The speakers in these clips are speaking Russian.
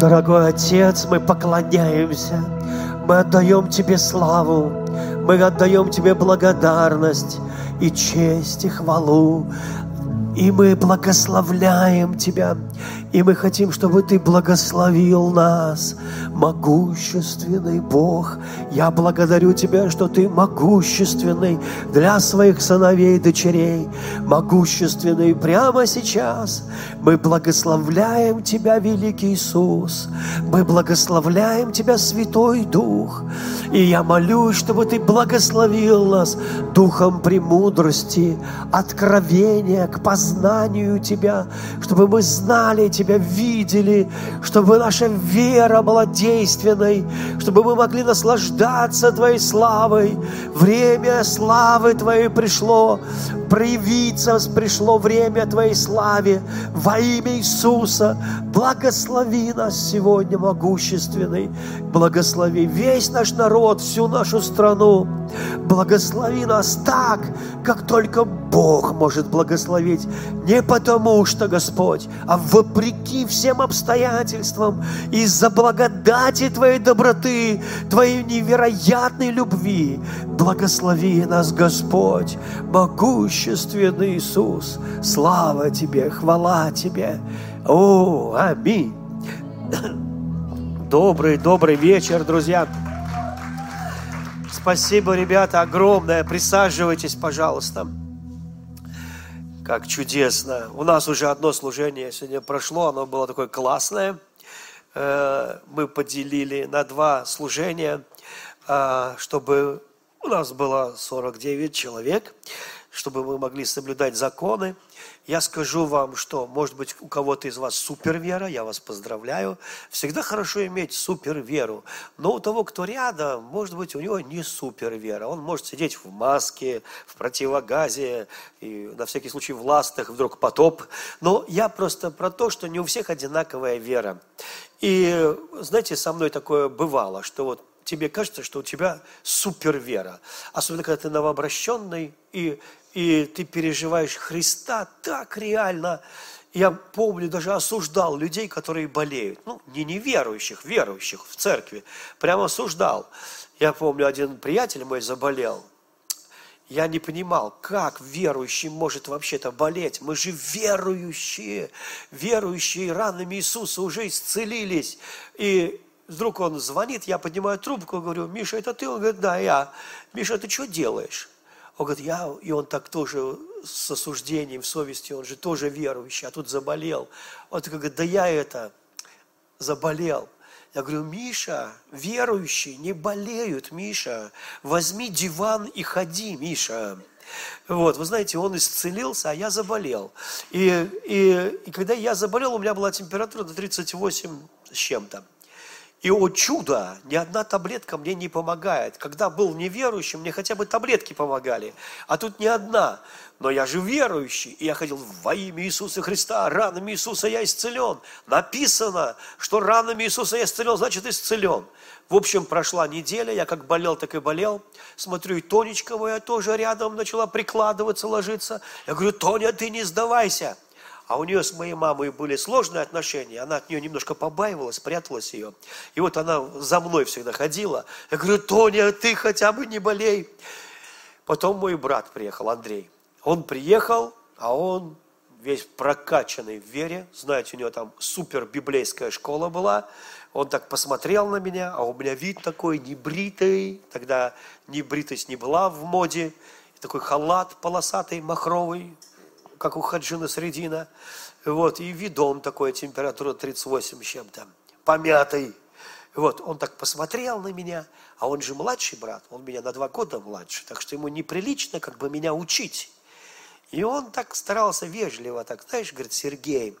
Дорогой Отец, мы поклоняемся, мы отдаем Тебе славу, мы отдаем Тебе благодарность и честь, и хвалу, и мы благословляем Тебя. И мы хотим, чтобы Ты благословил нас, могущественный Бог. Я благодарю Тебя, что Ты могущественный для своих сыновей и дочерей, могущественный прямо сейчас. Мы благословляем Тебя, великий Иисус. Мы благословляем Тебя, Святой Дух. И я молюсь, чтобы Ты благословил нас духом премудрости, откровения к познанию Тебя, чтобы мы знали Тебя, видели, чтобы наша вера была действенной, чтобы мы могли наслаждаться Твоей славой. Время славы Твоей пришло, проявиться пришло время Твоей славе во имя Иисуса. Благослови нас сегодня, могущественный. Благослови весь наш народ, всю нашу страну. Благослови нас так, как только Бог может благословить. Не потому что, Господь, а вопреки всем обстоятельствам, из-за благодати Твоей доброты, Твоей невероятной любви. Благослови нас, Господь, могущественный Иисус. Слава Тебе, хвала Тебе. О, аминь. Добрый, добрый вечер, друзья. Спасибо, ребята, огромное. Присаживайтесь, пожалуйста. Как чудесно. У нас уже одно служение сегодня прошло, оно было такое классное. Э, мы поделили на два служения, э, чтобы у нас было 49 человек, чтобы мы могли соблюдать законы. Я скажу вам, что, может быть, у кого-то из вас супервера, я вас поздравляю. Всегда хорошо иметь суперверу. Но у того, кто рядом, может быть, у него не супервера. Он может сидеть в маске, в противогазе, и на всякий случай в ластах, вдруг потоп. Но я просто про то, что не у всех одинаковая вера. И, знаете, со мной такое бывало, что вот тебе кажется, что у тебя супервера. Особенно, когда ты новообращенный, и и ты переживаешь Христа так реально. Я помню, даже осуждал людей, которые болеют. Ну, не неверующих, верующих в церкви. Прямо осуждал. Я помню, один приятель мой заболел. Я не понимал, как верующий может вообще-то болеть. Мы же верующие, верующие ранами Иисуса уже исцелились. И вдруг он звонит, я поднимаю трубку, говорю, Миша, это ты? Он говорит, да, я. Миша, ты что делаешь? Он говорит, я, и он так тоже с осуждением, совестью, он же тоже верующий, а тут заболел. Он такой говорит, да я это, заболел. Я говорю, Миша, верующие не болеют, Миша. Возьми диван и ходи, Миша. Вот, вы знаете, он исцелился, а я заболел. И, и, и когда я заболел, у меня была температура до 38 с чем-то. И, о чудо, ни одна таблетка мне не помогает. Когда был неверующим, мне хотя бы таблетки помогали. А тут ни одна. Но я же верующий, и я ходил во имя Иисуса Христа, ранами Иисуса я исцелен. Написано, что ранами Иисуса я исцелен, значит исцелен. В общем, прошла неделя, я как болел, так и болел. Смотрю, и Тонечка моя тоже рядом начала прикладываться, ложиться. Я говорю, Тоня, ты не сдавайся. А у нее с моей мамой были сложные отношения, она от нее немножко побаивалась, пряталась ее. И вот она за мной всегда ходила. Я говорю, Тоня, ты хотя бы не болей. Потом мой брат приехал, Андрей. Он приехал, а он весь прокачанный в вере. Знаете, у него там супер библейская школа была. Он так посмотрел на меня, а у меня вид такой небритый. Тогда небритость не была в моде. такой халат полосатый, махровый, как у Хаджина Средина. Вот, и видом такой, температура 38 с чем-то, помятый. Вот, он так посмотрел на меня, а он же младший брат, он меня на два года младше, так что ему неприлично как бы меня учить. И он так старался вежливо, так, знаешь, говорит, Сергей,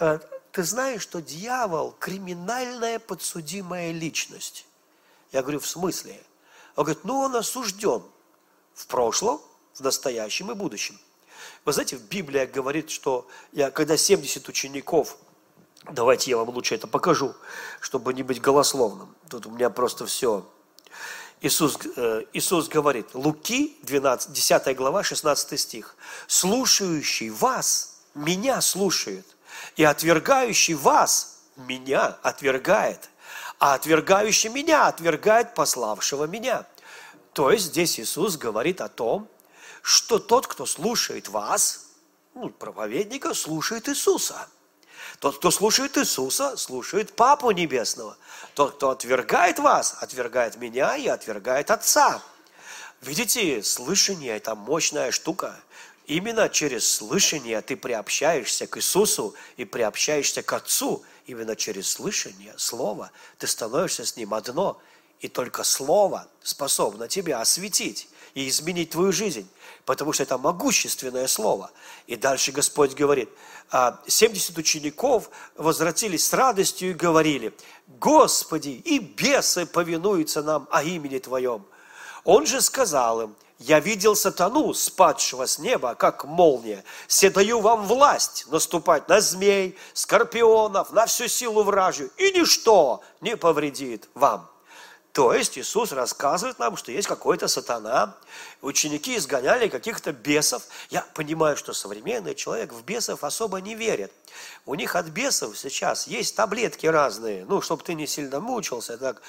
э, ты знаешь, что дьявол – криминальная подсудимая личность? Я говорю, в смысле? Он говорит, ну он осужден в прошлом, в настоящем и будущем. Вы знаете, Библия говорит, что я, когда 70 учеников, давайте я вам лучше это покажу, чтобы не быть голословным. Тут у меня просто все. Иисус, э, Иисус говорит, Луки, 12, 10 глава, 16 стих. «Слушающий вас, меня слушает, и отвергающий вас, меня отвергает, а отвергающий меня отвергает пославшего меня. То есть здесь Иисус говорит о том, что тот, кто слушает вас, ну, проповедника, слушает Иисуса. Тот, кто слушает Иисуса, слушает Папу Небесного. Тот, кто отвергает вас, отвергает меня и отвергает Отца. Видите, слышание – это мощная штука. Именно через слышание ты приобщаешься к Иисусу и приобщаешься к Отцу. Именно через слышание, Слово, ты становишься с Ним одно. И только Слово способно тебя осветить и изменить твою жизнь, потому что это могущественное Слово. И дальше Господь говорит, 70 «А, учеников возвратились с радостью и говорили, Господи, и бесы повинуются нам о имени Твоем. Он же сказал им, я видел сатану, спадшего с неба, как молния. Все даю вам власть наступать на змей, скорпионов, на всю силу вражью, и ничто не повредит вам. То есть Иисус рассказывает нам, что есть какой-то сатана. Ученики изгоняли каких-то бесов. Я понимаю, что современный человек в бесов особо не верит. У них от бесов сейчас есть таблетки разные. Ну, чтобы ты не сильно мучился, так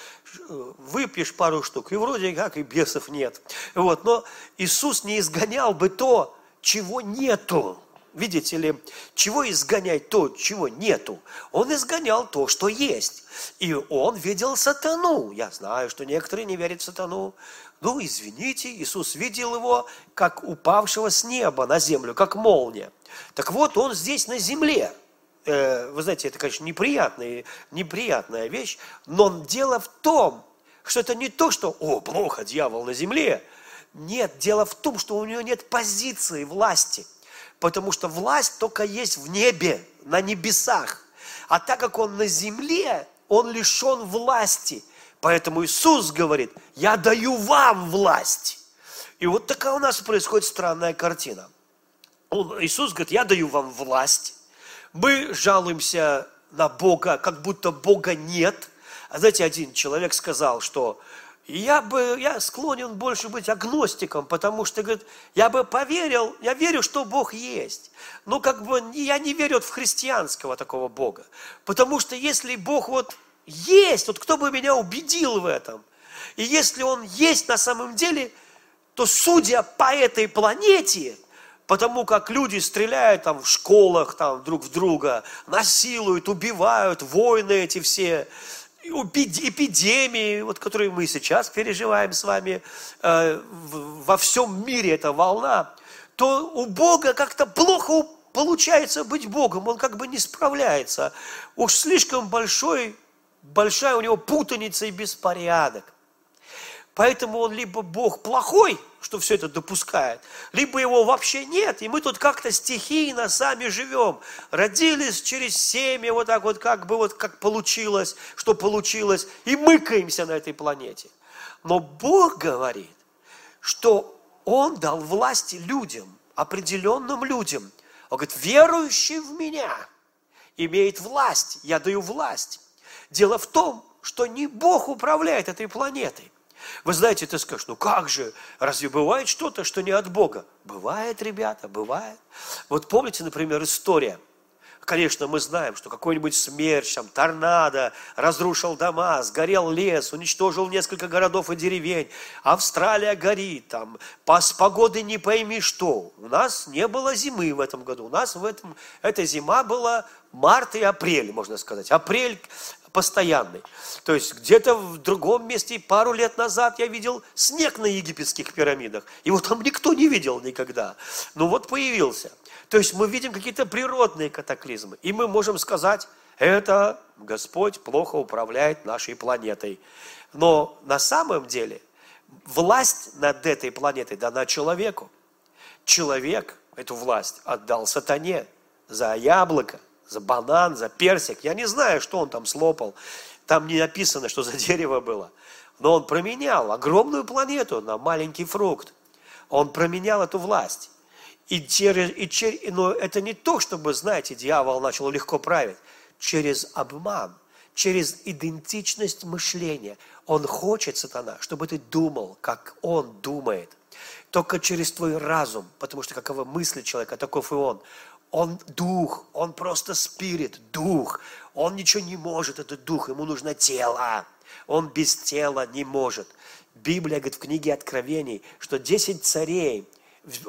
э, выпьешь пару штук, и вроде как и бесов нет. Вот. Но Иисус не изгонял бы то, чего нету. Видите ли, чего изгонять то, чего нету? Он изгонял то, что есть. И он видел сатану. Я знаю, что некоторые не верят в сатану. Ну, извините, Иисус видел его, как упавшего с неба на землю, как молния. Так вот, он здесь на земле. Э, вы знаете, это, конечно, неприятная, неприятная вещь, но дело в том, что это не то, что «О, плохо, дьявол на земле». Нет, дело в том, что у него нет позиции власти – Потому что власть только есть в небе, на небесах. А так как он на земле, он лишен власти. Поэтому Иисус говорит, я даю вам власть. И вот такая у нас происходит странная картина. Он, Иисус говорит, я даю вам власть. Мы жалуемся на Бога, как будто Бога нет. А знаете, один человек сказал, что я бы, я склонен больше быть агностиком, потому что, говорит, я бы поверил, я верю, что Бог есть. Но как бы я не верю в христианского такого Бога. Потому что если Бог вот есть, вот кто бы меня убедил в этом, и если Он есть на самом деле, то судя по этой планете, потому как люди стреляют там в школах там друг в друга, насилуют, убивают, войны эти все, эпидемии, вот, которые мы сейчас переживаем с вами, э, во всем мире эта волна, то у Бога как-то плохо получается быть Богом, он как бы не справляется. Уж слишком большой, большая у него путаница и беспорядок. Поэтому он либо Бог плохой, что все это допускает, либо его вообще нет, и мы тут как-то стихийно сами живем. Родились через семя, вот так вот, как бы вот как получилось, что получилось, и мыкаемся на этой планете. Но Бог говорит, что Он дал власти людям, определенным людям. Он говорит, верующий в меня имеет власть, я даю власть. Дело в том, что не Бог управляет этой планетой. Вы знаете, ты скажешь, ну как же, разве бывает что-то, что не от Бога? Бывает, ребята, бывает. Вот помните, например, история. Конечно, мы знаем, что какой-нибудь смерч, там, торнадо разрушил дома, сгорел лес, уничтожил несколько городов и деревень. Австралия горит, там, с погоды не пойми что. У нас не было зимы в этом году. У нас в этом, эта зима была март и апрель, можно сказать. Апрель постоянный. То есть где-то в другом месте пару лет назад я видел снег на египетских пирамидах. Его там никто не видел никогда. Ну вот появился. То есть мы видим какие-то природные катаклизмы. И мы можем сказать, это Господь плохо управляет нашей планетой. Но на самом деле власть над этой планетой дана человеку. Человек эту власть отдал сатане за яблоко за банан, за персик. Я не знаю, что он там слопал. Там не написано, что за дерево было. Но он променял огромную планету на маленький фрукт. Он променял эту власть. И через, и через, но это не то, чтобы, знаете, дьявол начал легко править. Через обман, через идентичность мышления. Он хочет, сатана, чтобы ты думал, как он думает. Только через твой разум, потому что каковы мысли человека, таков и он. Он дух, он просто спирит, дух. Он ничего не может, этот дух, ему нужно тело. Он без тела не может. Библия говорит в книге Откровений, что 10 царей,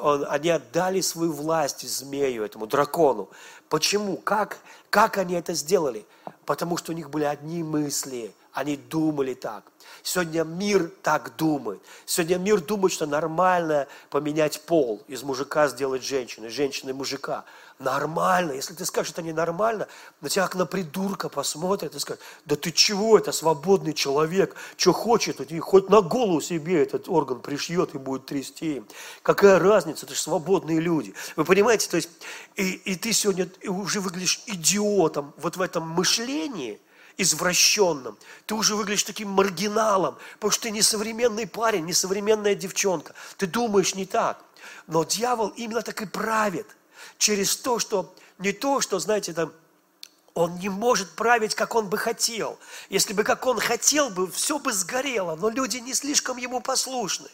они отдали свою власть змею, этому дракону. Почему? Как? Как они это сделали? Потому что у них были одни мысли, они думали так. Сегодня мир так думает. Сегодня мир думает, что нормально поменять пол, из мужика сделать женщину, женщины мужика. Нормально. Если ты скажешь, это ненормально, на тебя как на придурка посмотрят и скажут, да ты чего, это свободный человек, что хочет, и хоть на голову себе этот орган пришьет и будет трясти Какая разница, это же свободные люди. Вы понимаете, то есть, и, и ты сегодня уже выглядишь идиотом вот в этом мышлении – извращенным. Ты уже выглядишь таким маргиналом, потому что ты не современный парень, не современная девчонка. Ты думаешь не так. Но дьявол именно так и правит. Через то, что не то, что, знаете, там, он не может править, как он бы хотел. Если бы как он хотел бы, все бы сгорело, но люди не слишком ему послушны.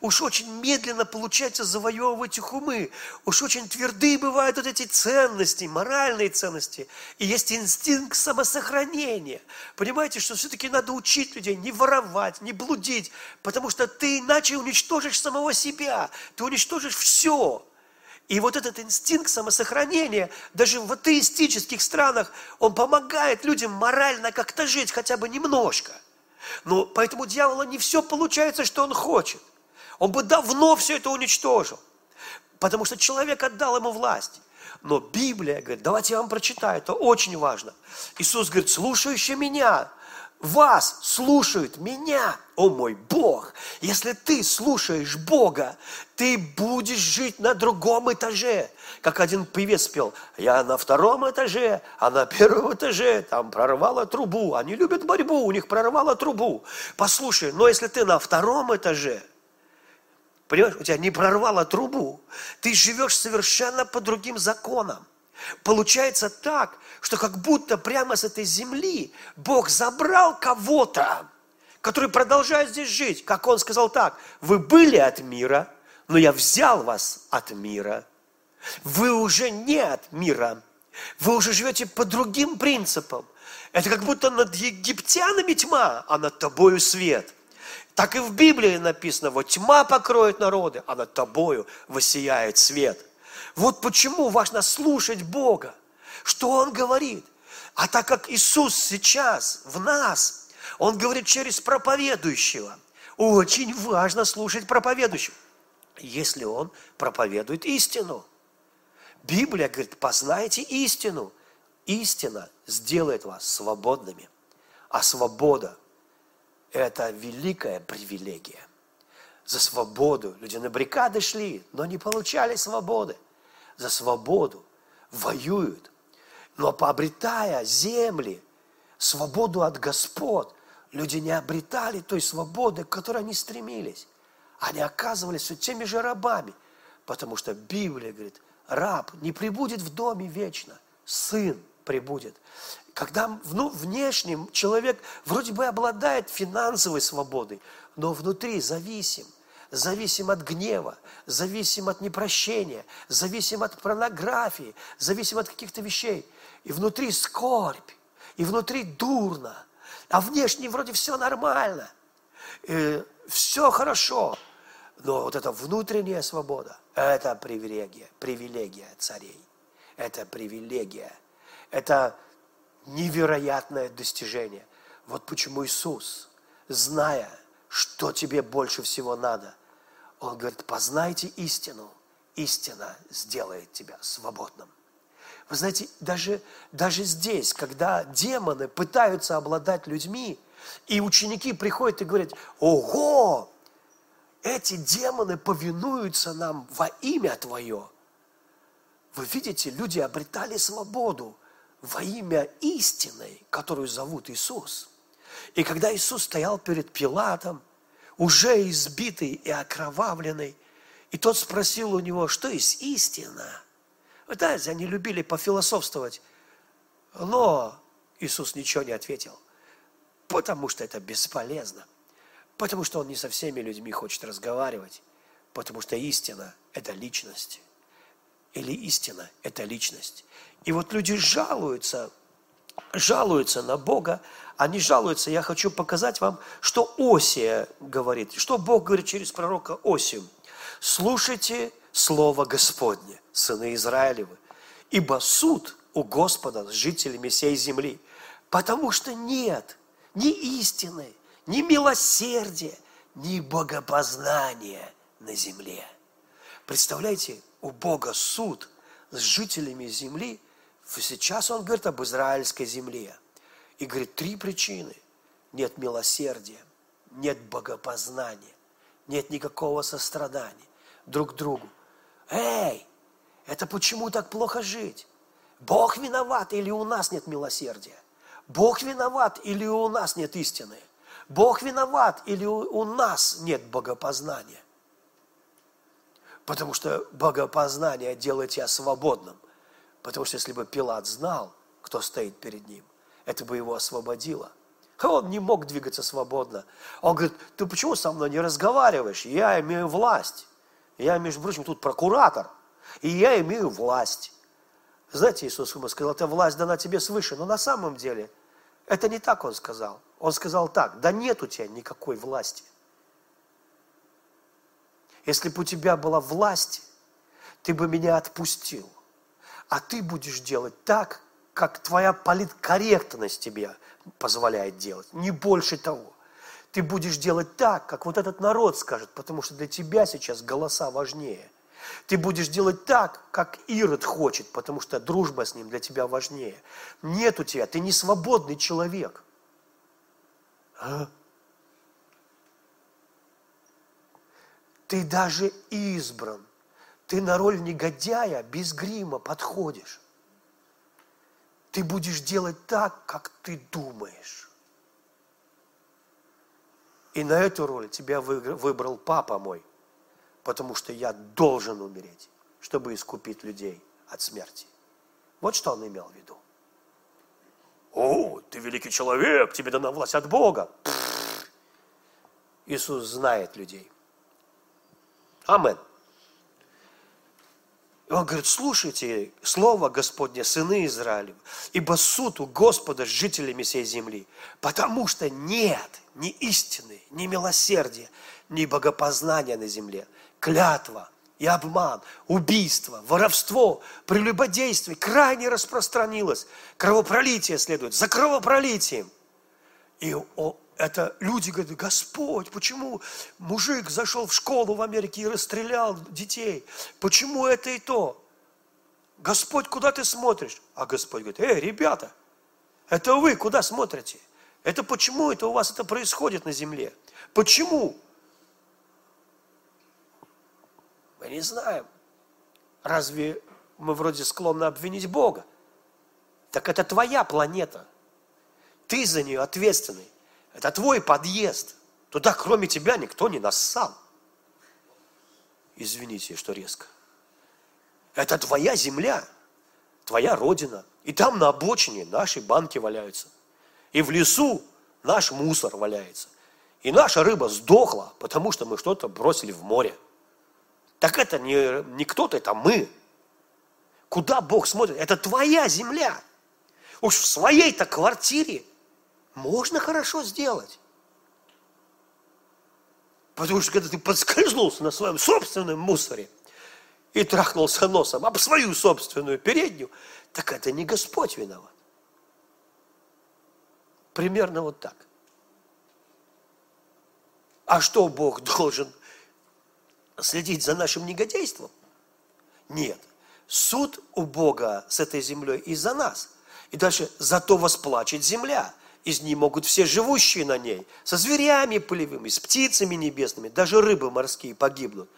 Уж очень медленно получается завоевывать их умы. Уж очень твердые бывают вот эти ценности, моральные ценности. И есть инстинкт самосохранения. Понимаете, что все-таки надо учить людей не воровать, не блудить, потому что ты иначе уничтожишь самого себя. Ты уничтожишь все. И вот этот инстинкт самосохранения, даже в атеистических странах, он помогает людям морально как-то жить хотя бы немножко. Но поэтому дьявола не все получается, что он хочет. Он бы давно все это уничтожил. Потому что человек отдал ему власть. Но Библия говорит, давайте я вам прочитаю, это очень важно. Иисус говорит, слушающий меня, вас слушают меня, о мой Бог. Если ты слушаешь Бога, ты будешь жить на другом этаже. Как один певец пел, я на втором этаже, а на первом этаже там прорвала трубу. Они любят борьбу, у них прорвала трубу. Послушай, но если ты на втором этаже, Понимаешь, у тебя не прорвало трубу. Ты живешь совершенно по другим законам. Получается так, что как будто прямо с этой земли Бог забрал кого-то, который продолжает здесь жить. Как Он сказал так, вы были от мира, но я взял вас от мира. Вы уже не от мира. Вы уже живете по другим принципам. Это как будто над египтянами тьма, а над тобою свет – так и в Библии написано, вот тьма покроет народы, а над тобою воссияет свет. Вот почему важно слушать Бога, что Он говорит. А так как Иисус сейчас в нас, Он говорит через проповедующего, очень важно слушать проповедующего, если он проповедует истину. Библия говорит, познайте истину. Истина сделает вас свободными. А свобода это великая привилегия. За свободу. Люди на баррикады шли, но не получали свободы. За свободу воюют. Но пообретая земли, свободу от господ, люди не обретали той свободы, к которой они стремились. Они оказывались все теми же рабами, потому что Библия говорит, раб не прибудет в доме вечно, сын прибудет. Когда ну, внешним человек вроде бы обладает финансовой свободой, но внутри зависим. Зависим от гнева, зависим от непрощения, зависим от порнографии, зависим от каких-то вещей. И внутри скорбь, и внутри дурно, а внешне вроде все нормально, и все хорошо. Но вот эта внутренняя свобода – это привилегия, привилегия царей. Это привилегия. Это невероятное достижение. Вот почему Иисус, зная, что тебе больше всего надо, Он говорит, познайте истину, истина сделает тебя свободным. Вы знаете, даже, даже здесь, когда демоны пытаются обладать людьми, и ученики приходят и говорят, ого, эти демоны повинуются нам во имя Твое. Вы видите, люди обретали свободу во имя истины, которую зовут Иисус. И когда Иисус стоял перед Пилатом, уже избитый и окровавленный, и тот спросил у него, что есть истина. Знаете, они любили пофилософствовать, но Иисус ничего не ответил, потому что это бесполезно, потому что Он не со всеми людьми хочет разговаривать, потому что истина – это личность, или истина – это личность. И вот люди жалуются жалуются на Бога, они жалуются, я хочу показать вам, что Осия говорит, что Бог говорит через пророка Осию. «Слушайте слово Господне, сыны Израилевы, ибо суд у Господа с жителями всей земли, потому что нет ни истины, ни милосердия, ни богопознания на земле». Представляете, у Бога суд с жителями земли, сейчас Он говорит об израильской земле – и говорит, три причины. Нет милосердия, нет богопознания, нет никакого сострадания друг к другу. Эй, это почему так плохо жить? Бог виноват или у нас нет милосердия? Бог виноват или у нас нет истины? Бог виноват или у нас нет богопознания? Потому что богопознание делает тебя свободным. Потому что если бы Пилат знал, кто стоит перед ним, это бы его освободило. А он не мог двигаться свободно. Он говорит, ты почему со мной не разговариваешь? Я имею власть. Я, между прочим, тут прокуратор. И я имею власть. Знаете, Иисус ему сказал, эта власть дана тебе свыше. Но на самом деле, это не так он сказал. Он сказал так, да нет у тебя никакой власти. Если бы у тебя была власть, ты бы меня отпустил. А ты будешь делать так, как твоя политкорректность тебе позволяет делать, не больше того. Ты будешь делать так, как вот этот народ скажет, потому что для тебя сейчас голоса важнее. Ты будешь делать так, как Ирод хочет, потому что дружба с ним для тебя важнее. Нет у тебя, ты не свободный человек. А? Ты даже избран. Ты на роль негодяя без грима подходишь ты будешь делать так, как ты думаешь. И на эту роль тебя выбрал папа мой, потому что я должен умереть, чтобы искупить людей от смерти. Вот что он имел в виду. О, ты великий человек, тебе дана власть от Бога. Иисус знает людей. Аминь. Он говорит, слушайте слово Господне, сыны Израилев, ибо суд у Господа с жителями всей земли, потому что нет ни истины, ни милосердия, ни богопознания на земле. Клятва и обман, убийство, воровство, прелюбодействие крайне распространилось. Кровопролитие следует за кровопролитием. И это люди говорят, Господь, почему мужик зашел в школу в Америке и расстрелял детей? Почему это и то? Господь, куда ты смотришь? А Господь говорит, эй, ребята, это вы куда смотрите? Это почему это у вас это происходит на земле? Почему? Мы не знаем. Разве мы вроде склонны обвинить Бога? Так это твоя планета. Ты за нее ответственный. Это твой подъезд. Туда, кроме тебя, никто не нассал. Извините, что резко. Это твоя земля, твоя родина. И там на обочине наши банки валяются. И в лесу наш мусор валяется. И наша рыба сдохла, потому что мы что-то бросили в море. Так это не, не кто-то, это мы. Куда Бог смотрит? Это твоя земля. Уж в своей-то квартире можно хорошо сделать. Потому что когда ты подскользнулся на своем собственном мусоре и трахнулся носом об свою собственную переднюю, так это не Господь виноват. Примерно вот так. А что Бог должен следить за нашим негодейством? Нет. Суд у Бога с этой землей из-за нас. И дальше зато восплачет земля из нее могут все живущие на ней, со зверями полевыми, с птицами небесными, даже рыбы морские погибнут.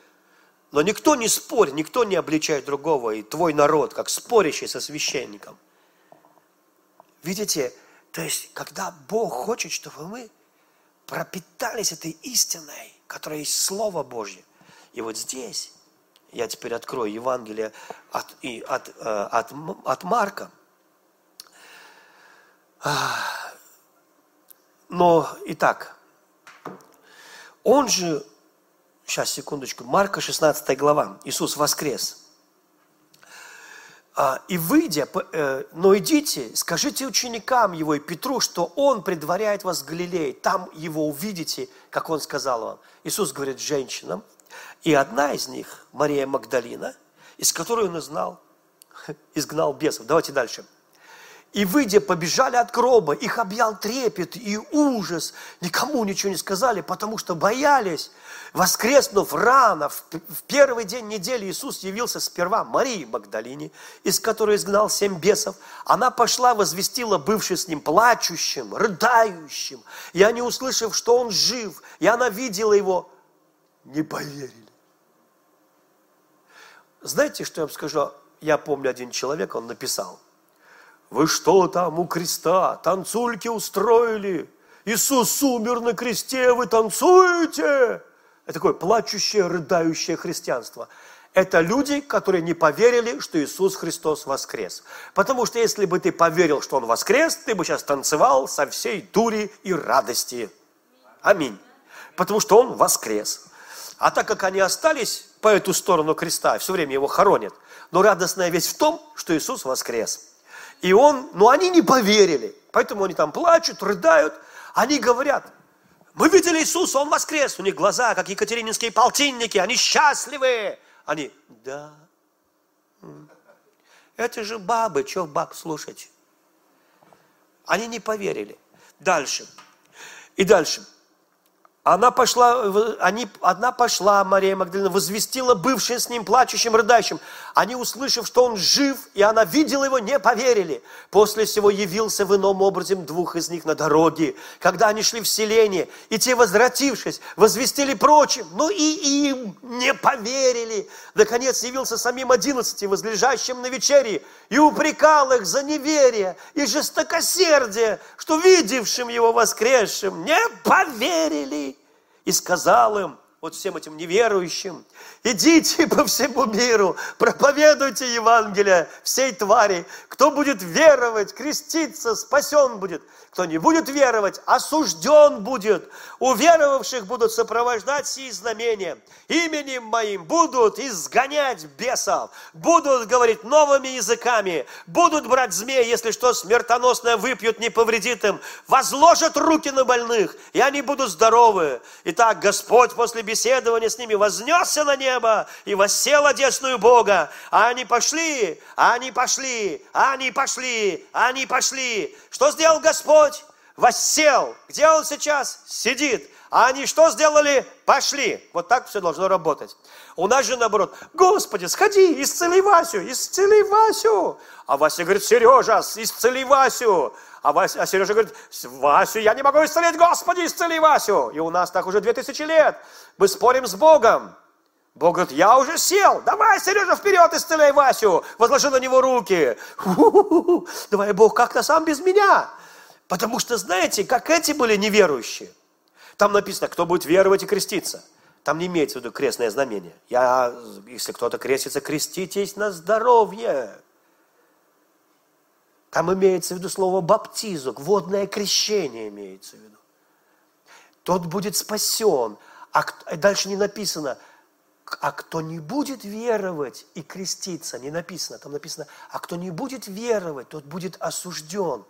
Но никто не спорит, никто не обличает другого, и твой народ, как спорящий со священником. Видите, то есть, когда Бог хочет, чтобы мы пропитались этой истиной, которая есть Слово Божье. И вот здесь, я теперь открою Евангелие от, и, от, э, от, от Марка. Но, итак, он же, сейчас, секундочку, Марка 16 глава, Иисус воскрес. А, и выйдя, э, но идите, скажите ученикам его и Петру, что он предваряет вас в Галилее, там его увидите, как он сказал вам. Иисус говорит женщинам, и одна из них, Мария Магдалина, из которой он знал, изгнал бесов. Давайте дальше и, выйдя, побежали от гроба. Их объял трепет и ужас. Никому ничего не сказали, потому что боялись. Воскреснув рано, в первый день недели Иисус явился сперва Марии Магдалине, из которой изгнал семь бесов. Она пошла, возвестила бывший с ним плачущим, рыдающим. И они, услышав, что он жив, и она видела его, не поверили. Знаете, что я вам скажу? Я помню один человек, он написал, вы что там у креста, танцульки устроили? Иисус умер на кресте, вы танцуете? Это такое плачущее, рыдающее христианство. Это люди, которые не поверили, что Иисус Христос воскрес. Потому что если бы ты поверил, что Он воскрес, ты бы сейчас танцевал со всей дури и радости. Аминь. Потому что Он воскрес. А так как они остались по эту сторону креста, все время его хоронят, но радостная весть в том, что Иисус воскрес. И он, но они не поверили. Поэтому они там плачут, рыдают. Они говорят, мы видели Иисуса, Он воскрес. У них глаза, как екатерининские полтинники, они счастливые. Они, да. Это же бабы, что баб слушать? Они не поверили. Дальше. И дальше. Она пошла, они, одна пошла, Мария Магдалина, возвестила бывшим с ним плачущим, рыдающим. Они, услышав, что он жив, и она видела его, не поверили. После всего явился в ином образе двух из них на дороге, когда они шли в селение, и те, возвратившись, возвестили прочим, но и им не поверили. Наконец явился самим одиннадцати, возлежащим на вечере, и упрекал их за неверие и жестокосердие, что видевшим его воскресшим не поверили. И сказал им, вот всем этим неверующим, идите по всему миру, проповедуйте Евангелие всей твари. Кто будет веровать, креститься, спасен будет. Кто не будет веровать, осужден будет. У веровавших будут сопровождать сии знамения. Именем моим будут изгонять бесов, будут говорить новыми языками, будут брать змеи, если что смертоносное выпьют, не повредит им, возложат руки на больных, и они будут здоровы. Итак, Господь после беседования с ними вознесся на небо и воссел одесную Бога. А они пошли, а они пошли, а они пошли, а они пошли. Что сделал Господь? Воссел. Где Он сейчас? Сидит. А они что сделали? Пошли. Вот так все должно работать. У нас же наоборот. Господи, сходи, исцели Васю, исцели Васю. А Вася говорит, Сережа, исцели Васю. А, Вася, а Сережа говорит, Васю, я не могу исцелить, Господи, исцели Васю. И у нас так уже две тысячи лет. Мы спорим с Богом. Бог говорит, я уже сел, давай, Сережа, вперед, исцеляй Васю. Возложи на него руки. Ху-ху-ху. Давай, Бог, как-то сам без меня. Потому что, знаете, как эти были неверующие. Там написано, кто будет веровать и креститься. Там не имеется в виду крестное знамение. Я, если кто-то крестится, креститесь на здоровье. Там имеется в виду слово баптизок, водное крещение имеется в виду. Тот будет спасен. А дальше не написано, а кто не будет веровать и креститься, не написано, там написано, а кто не будет веровать, тот будет осужден.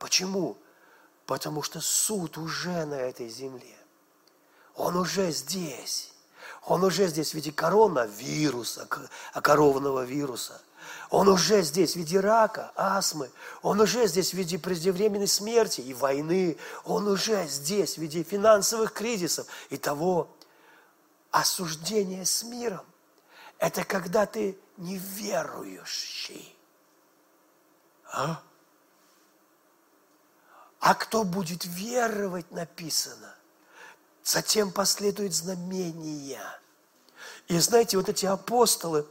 Почему? Потому что суд уже на этой земле. Он уже здесь. Он уже здесь в виде коронавируса, окорованного вируса. Он уже здесь в виде рака, астмы. Он уже здесь в виде преждевременной смерти и войны. Он уже здесь в виде финансовых кризисов и того осуждения с миром. Это когда ты неверующий. А? А кто будет веровать, написано. Затем последует знамения. И знаете, вот эти апостолы,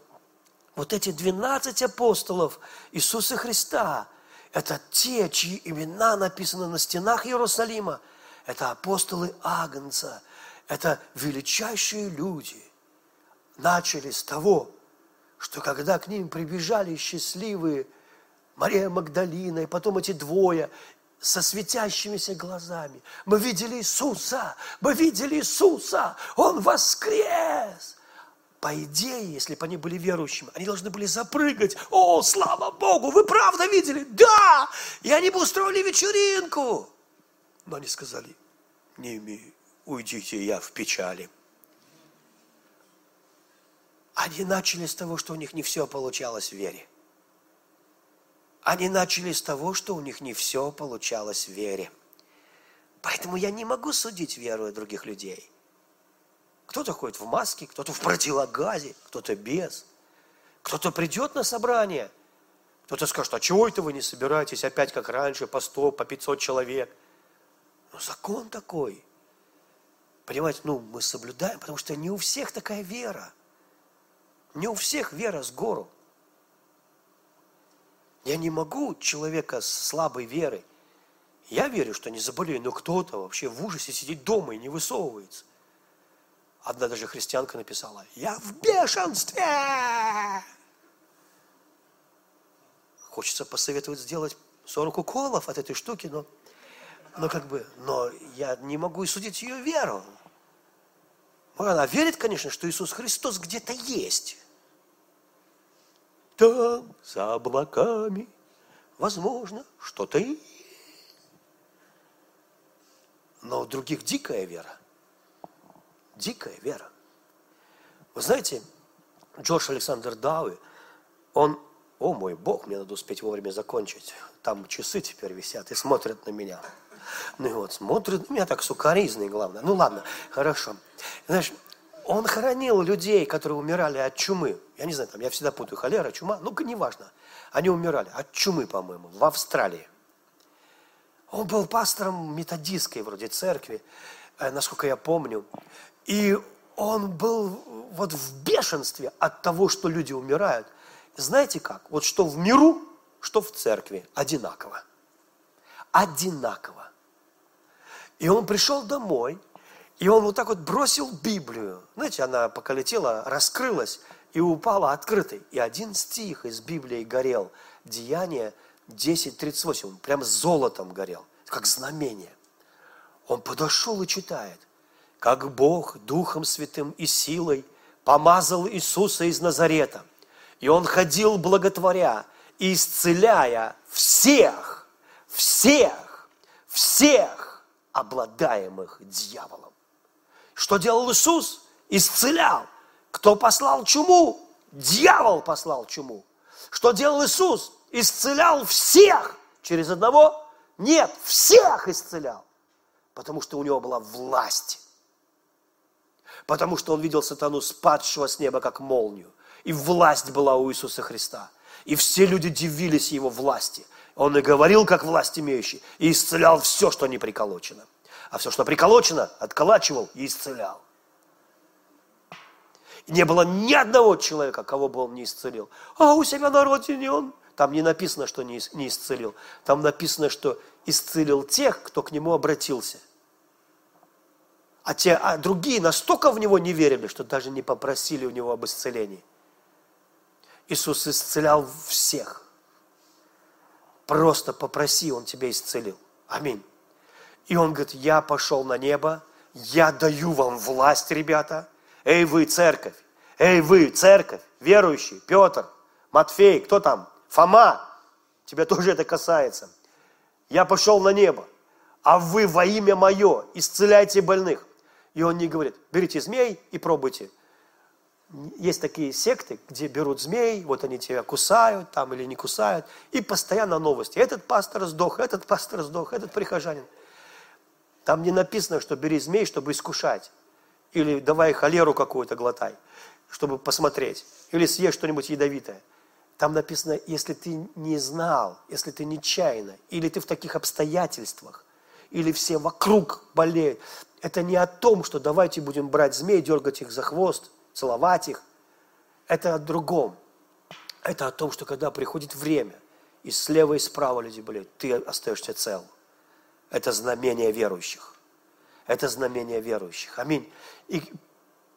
вот эти 12 апостолов Иисуса Христа, это те, чьи имена написаны на стенах Иерусалима. Это апостолы Агнца. Это величайшие люди. Начали с того, что когда к ним прибежали счастливые Мария Магдалина, и потом эти двое, со светящимися глазами. Мы видели Иисуса, мы видели Иисуса, Он воскрес. по идее, если бы они были верующими, они должны были запрыгать. О, слава Богу, вы правда видели? Да! И они бы устроили вечеринку. Но они сказали, не имею, уйдите, я в печали. Они начали с того, что у них не все получалось в вере. Они начали с того, что у них не все получалось в вере. Поэтому я не могу судить веру других людей. Кто-то ходит в маске, кто-то в противогазе, кто-то без. Кто-то придет на собрание, кто-то скажет, а чего это вы не собираетесь опять как раньше, по 100, по 500 человек? Ну, закон такой. Понимаете, ну, мы соблюдаем, потому что не у всех такая вера. Не у всех вера с гору. Я не могу человека с слабой верой. Я верю, что не заболею, но кто-то вообще в ужасе сидит дома и не высовывается. Одна даже христианка написала, я в бешенстве. Хочется посоветовать сделать 40 уколов от этой штуки, но, но как бы, но я не могу и судить ее веру. Она верит, конечно, что Иисус Христос где-то есть. Там, за облаками, возможно, что-то и Но у других дикая вера. Дикая вера. Вы знаете, Джордж Александр Дауи, он, о мой Бог, мне надо успеть вовремя закончить. Там часы теперь висят и смотрят на меня. Ну и вот, смотрят на меня так сукоризный, главное. Ну ладно, хорошо. Знаешь, он хоронил людей, которые умирали от чумы. Я не знаю, там, я всегда путаю холера, чума, ну-ка, неважно. Они умирали от чумы, по-моему, в Австралии. Он был пастором методистской вроде церкви, э, насколько я помню. И он был вот в бешенстве от того, что люди умирают. Знаете как? Вот что в миру, что в церкви одинаково. Одинаково. И он пришел домой, и он вот так вот бросил Библию. Знаете, она пока летела, раскрылась и упала открытой. И один стих из Библии горел. Деяние 10.38. Прям золотом горел, как знамение. Он подошел и читает. Как Бог Духом Святым и силой помазал Иисуса из Назарета. И Он ходил благотворя и исцеляя всех, всех, всех обладаемых дьяволом. Что делал Иисус? Исцелял. Кто послал чуму? Дьявол послал чуму. Что делал Иисус? Исцелял всех. Через одного? Нет, всех исцелял. Потому что у него была власть. Потому что он видел сатану, спадшего с неба, как молнию. И власть была у Иисуса Христа. И все люди дивились его власти. Он и говорил, как власть имеющий, и исцелял все, что не приколочено а все, что приколочено, отколачивал и исцелял. Не было ни одного человека, кого бы он не исцелил. А у себя на родине он... Там не написано, что не исцелил. Там написано, что исцелил тех, кто к нему обратился. А, те, а другие настолько в него не верили, что даже не попросили у него об исцелении. Иисус исцелял всех. Просто попроси, Он тебя исцелил. Аминь. И он говорит, я пошел на небо, я даю вам власть, ребята. Эй, вы, церковь, эй, вы, церковь, верующий, Петр, Матфей, кто там? Фома, тебя тоже это касается. Я пошел на небо, а вы во имя мое исцеляйте больных. И он не говорит, берите змей и пробуйте. Есть такие секты, где берут змей, вот они тебя кусают там или не кусают, и постоянно новости. Этот пастор сдох, этот пастор сдох, этот прихожанин – там не написано, что бери змей, чтобы искушать. Или давай холеру какую-то глотай, чтобы посмотреть. Или съешь что-нибудь ядовитое. Там написано, если ты не знал, если ты нечаянно, или ты в таких обстоятельствах, или все вокруг болеют. Это не о том, что давайте будем брать змей, дергать их за хвост, целовать их. Это о другом. Это о том, что когда приходит время, и слева, и справа люди болеют, ты остаешься цел. Это знамение верующих. Это знамение верующих. Аминь. И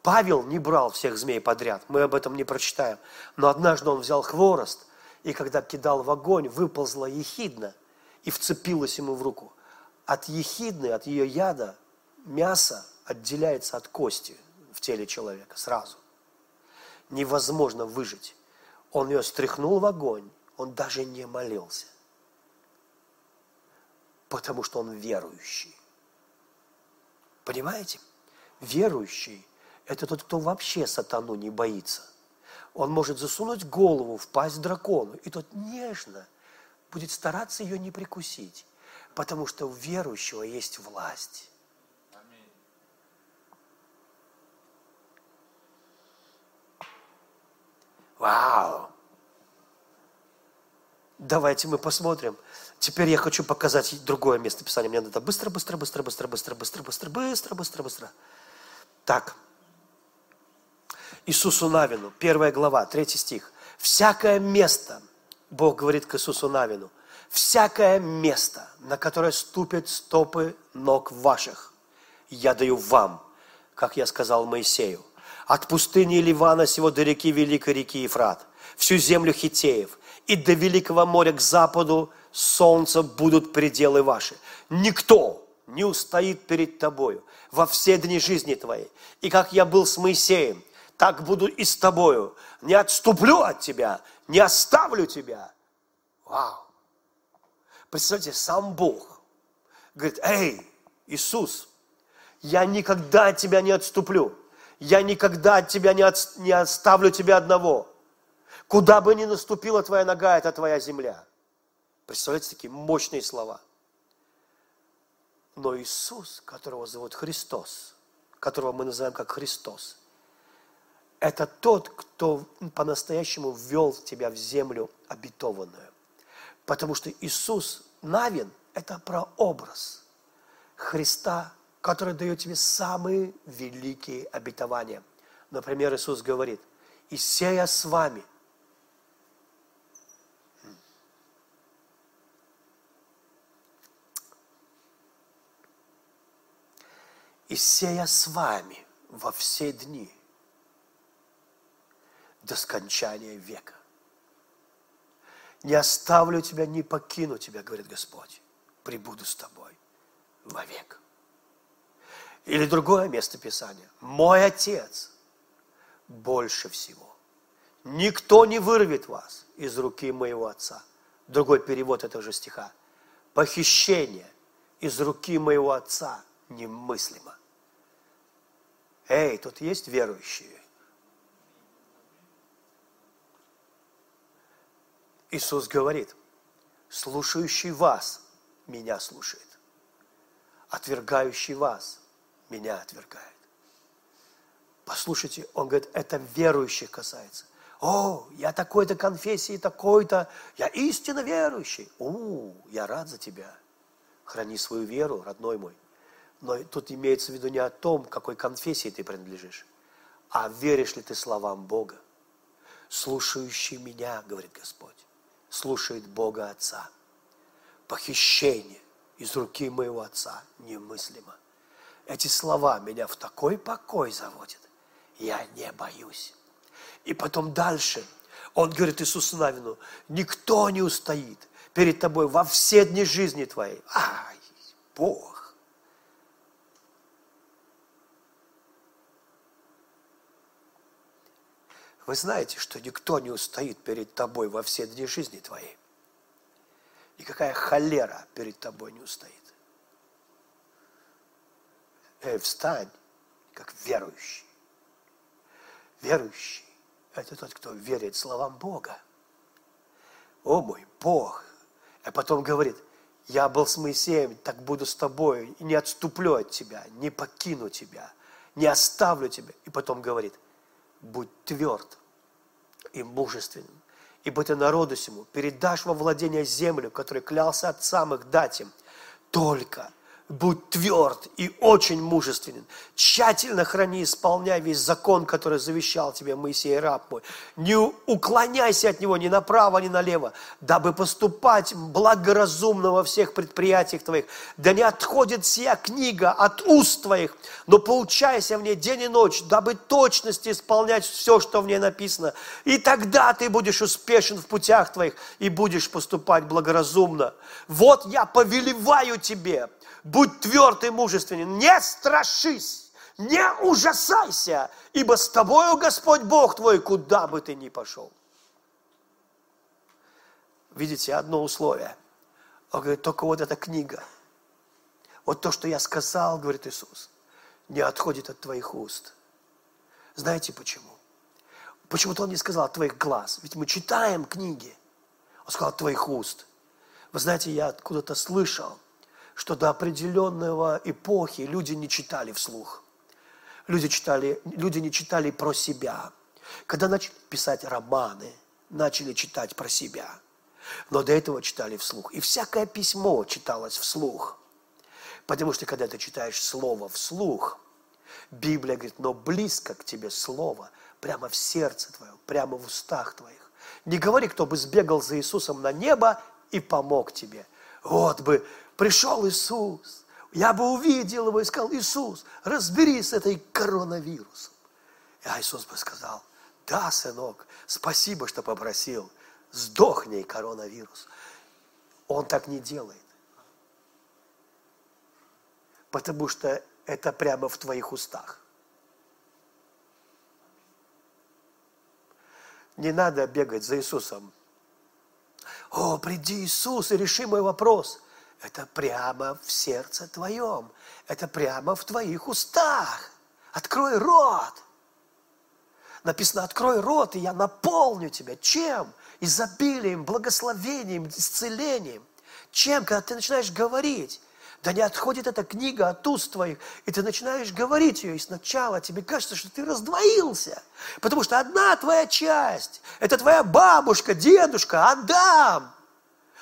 Павел не брал всех змей подряд, мы об этом не прочитаем. Но однажды он взял хворост, и когда кидал в огонь, выползла ехидна и вцепилась ему в руку. От ехидны, от ее яда, мясо отделяется от кости в теле человека сразу. невозможно выжить. Он ее стряхнул в огонь, он даже не молился. Потому что он верующий. Понимаете? Верующий – это тот, кто вообще сатану не боится. Он может засунуть голову в пасть дракону, и тот нежно будет стараться ее не прикусить, потому что у верующего есть власть. Вау! Давайте мы посмотрим. Теперь я хочу показать другое место Писания. Мне надо быстро, быстро, быстро, быстро, быстро, быстро, быстро, быстро, быстро, быстро. Так. Иисусу Навину, первая глава, третий стих. Всякое место, Бог говорит к Иисусу Навину, всякое место, на которое ступят стопы ног ваших, я даю вам, как я сказал Моисею, от пустыни Ливана сего до реки Великой реки Ефрат, всю землю Хитеев, и до Великого моря к западу солнца будут пределы ваши. Никто не устоит перед тобою во все дни жизни твоей. И как я был с Моисеем, так буду и с тобою. Не отступлю от тебя, не оставлю тебя. Вау! Представьте, сам Бог говорит, эй, Иисус, я никогда от тебя не отступлю я никогда от тебя не, от, не оставлю тебя одного. Куда бы ни наступила твоя нога, это твоя земля. Представляете, такие мощные слова. Но Иисус, которого зовут Христос, которого мы называем как Христос, это тот, кто по-настоящему ввел тебя в землю обетованную. Потому что Иисус Навин – это прообраз Христа который дает тебе самые великие обетования. Например, Иисус говорит, «И сея с вами». «И сея с вами во все дни до скончания века». Не оставлю тебя, не покину тебя, говорит Господь. Прибуду с тобой вовек. Или другое место Писания. Мой Отец больше всего. Никто не вырвет вас из руки моего Отца. Другой перевод этого же стиха. Похищение из руки моего Отца немыслимо. Эй, тут есть верующие. Иисус говорит, слушающий вас меня слушает, отвергающий вас меня отвергает. Послушайте, он говорит, это верующих касается. О, я такой-то конфессии, такой-то, я истинно верующий. О, я рад за тебя. Храни свою веру, родной мой. Но тут имеется в виду не о том, какой конфессии ты принадлежишь, а веришь ли ты словам Бога. Слушающий меня, говорит Господь, слушает Бога Отца. Похищение из руки моего Отца немыслимо. Эти слова меня в такой покой заводят. Я не боюсь. И потом дальше он говорит Иисусу Навину, никто не устоит перед тобой во все дни жизни твоей. Ай, Бог. Вы знаете, что никто не устоит перед тобой во все дни жизни твоей. Никакая холера перед тобой не устоит. Эй, встань, как верующий. Верующий – это тот, кто верит словам Бога. О мой Бог! А потом говорит, я был с Моисеем, так буду с тобой, и не отступлю от тебя, не покину тебя, не оставлю тебя. И потом говорит, будь тверд и мужественным, ибо ты народу сему передашь во владение землю, которую клялся отцам их дать им, только – будь тверд и очень мужественен. Тщательно храни исполняй весь закон, который завещал тебе Моисей, раб мой. Не уклоняйся от него ни направо, ни налево, дабы поступать благоразумно во всех предприятиях твоих. Да не отходит сия книга от уст твоих, но получайся в ней день и ночь, дабы точности исполнять все, что в ней написано. И тогда ты будешь успешен в путях твоих и будешь поступать благоразумно. Вот я повелеваю тебе, Будь тверд и мужественен, не страшись, Не ужасайся, ибо с тобою Господь Бог твой, куда бы ты ни пошел. Видите, одно условие. Он говорит, только вот эта книга. Вот то, что я сказал, говорит Иисус, не отходит от твоих уст. Знаете почему? Почему-то он не сказал от твоих глаз. Ведь мы читаем книги. Он сказал от твоих уст. Вы знаете, я откуда-то слышал, что до определенного эпохи люди не читали вслух. Люди, читали, люди не читали про себя. Когда начали писать романы, начали читать про себя. Но до этого читали вслух. И всякое письмо читалось вслух. Потому что когда ты читаешь слово вслух, Библия говорит, но близко к тебе слово, прямо в сердце твоем, прямо в устах твоих. Не говори, кто бы сбегал за Иисусом на небо и помог тебе. Вот бы пришел Иисус, я бы увидел его и сказал, Иисус, разберись с этой коронавирусом. И Иисус бы сказал, да, сынок, спасибо, что попросил, сдохни, коронавирус. Он так не делает. Потому что это прямо в твоих устах. Не надо бегать за Иисусом. О, приди Иисус и реши мой вопрос. Это прямо в сердце твоем. Это прямо в твоих устах. Открой рот. Написано, открой рот, и я наполню тебя. Чем? Изобилием, благословением, исцелением. Чем? Когда ты начинаешь говорить. Да не отходит эта книга от уст твоих, и ты начинаешь говорить ее, и сначала тебе кажется, что ты раздвоился. Потому что одна твоя часть, это твоя бабушка, дедушка, Адам –